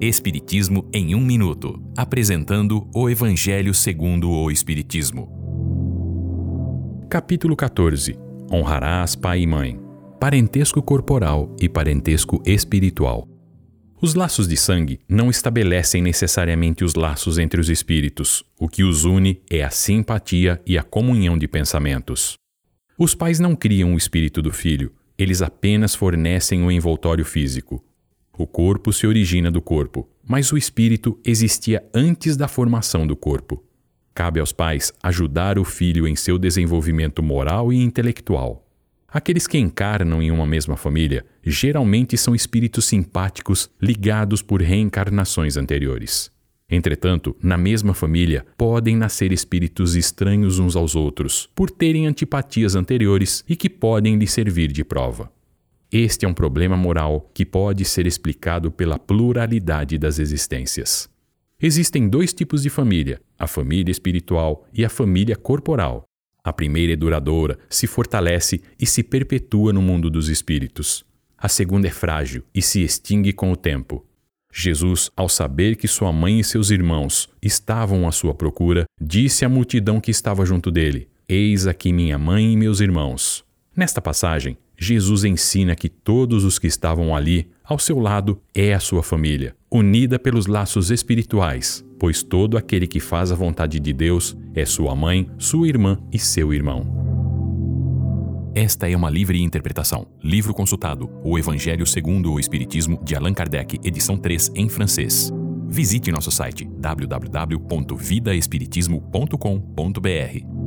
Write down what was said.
Espiritismo em um minuto, apresentando o Evangelho segundo o Espiritismo. Capítulo 14. Honrarás pai e mãe. Parentesco corporal e parentesco espiritual. Os laços de sangue não estabelecem necessariamente os laços entre os espíritos. O que os une é a simpatia e a comunhão de pensamentos. Os pais não criam o espírito do filho, eles apenas fornecem o envoltório físico. O corpo se origina do corpo, mas o espírito existia antes da formação do corpo. Cabe aos pais ajudar o filho em seu desenvolvimento moral e intelectual. Aqueles que encarnam em uma mesma família geralmente são espíritos simpáticos ligados por reencarnações anteriores. Entretanto, na mesma família podem nascer espíritos estranhos uns aos outros, por terem antipatias anteriores e que podem lhe servir de prova. Este é um problema moral que pode ser explicado pela pluralidade das existências. Existem dois tipos de família: a família espiritual e a família corporal. A primeira é duradoura, se fortalece e se perpetua no mundo dos espíritos. A segunda é frágil e se extingue com o tempo. Jesus, ao saber que sua mãe e seus irmãos estavam à sua procura, disse à multidão que estava junto dele: Eis aqui minha mãe e meus irmãos. Nesta passagem, Jesus ensina que todos os que estavam ali, ao seu lado, é a sua família, unida pelos laços espirituais, pois todo aquele que faz a vontade de Deus é sua mãe, sua irmã e seu irmão. Esta é uma livre interpretação. Livro consultado: O Evangelho segundo o Espiritismo, de Allan Kardec, edição 3, em francês. Visite nosso site www.vidaespiritismo.com.br.